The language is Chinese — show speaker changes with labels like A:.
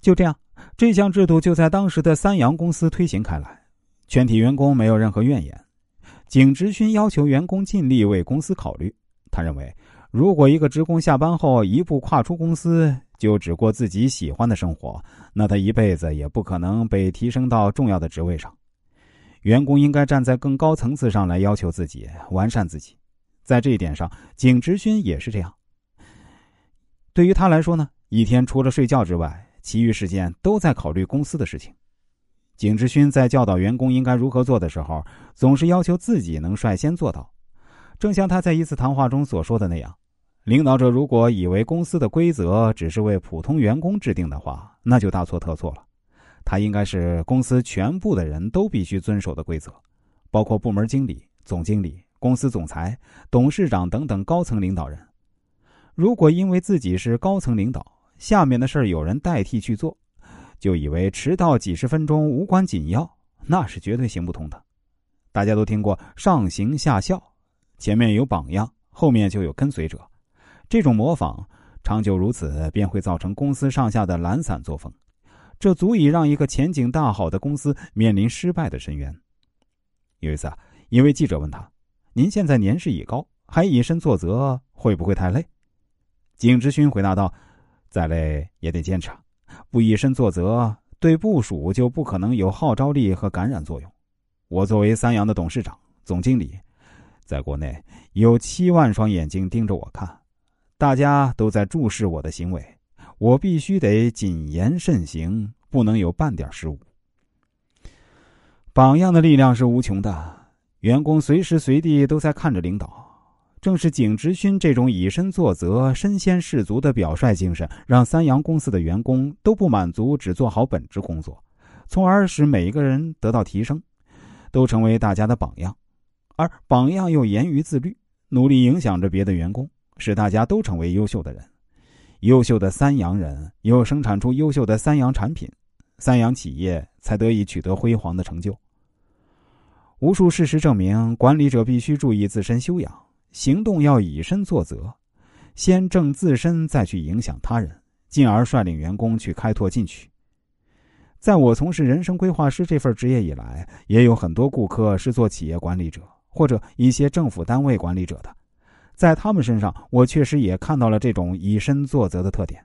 A: 就这样，这项制度就在当时的三洋公司推行开来，全体员工没有任何怨言。景直勋要求员工尽力为公司考虑。他认为，如果一个职工下班后一步跨出公司，就只过自己喜欢的生活，那他一辈子也不可能被提升到重要的职位上。员工应该站在更高层次上来要求自己，完善自己。在这一点上，景直勋也是这样。对于他来说呢，一天除了睡觉之外，其余时间都在考虑公司的事情。景之勋在教导员工应该如何做的时候，总是要求自己能率先做到。正像他在一次谈话中所说的那样，领导者如果以为公司的规则只是为普通员工制定的话，那就大错特错了。他应该是公司全部的人都必须遵守的规则，包括部门经理、总经理、公司总裁、董事长等等高层领导人。如果因为自己是高层领导，下面的事儿有人代替去做。就以为迟到几十分钟无关紧要，那是绝对行不通的。大家都听过上行下效，前面有榜样，后面就有跟随者。这种模仿长久如此，便会造成公司上下的懒散作风，这足以让一个前景大好的公司面临失败的深渊。有一次啊，一位记者问他：“您现在年事已高，还以身作则，会不会太累？”景之勋回答道：“再累也得坚持。”不以身作则，对部署就不可能有号召力和感染作用。我作为三洋的董事长、总经理，在国内有七万双眼睛盯着我看，大家都在注视我的行为，我必须得谨言慎行，不能有半点失误。榜样的力量是无穷的，员工随时随地都在看着领导。正是景直勋这种以身作则、身先士卒的表率精神，让三洋公司的员工都不满足只做好本职工作，从而使每一个人得到提升，都成为大家的榜样。而榜样又严于自律，努力影响着别的员工，使大家都成为优秀的人。优秀的三洋人又生产出优秀的三洋产品，三洋企业才得以取得辉煌的成就。无数事实证明，管理者必须注意自身修养。行动要以身作则，先正自身，再去影响他人，进而率领员工去开拓进取。在我从事人生规划师这份职业以来，也有很多顾客是做企业管理者或者一些政府单位管理者的，在他们身上，我确实也看到了这种以身作则的特点。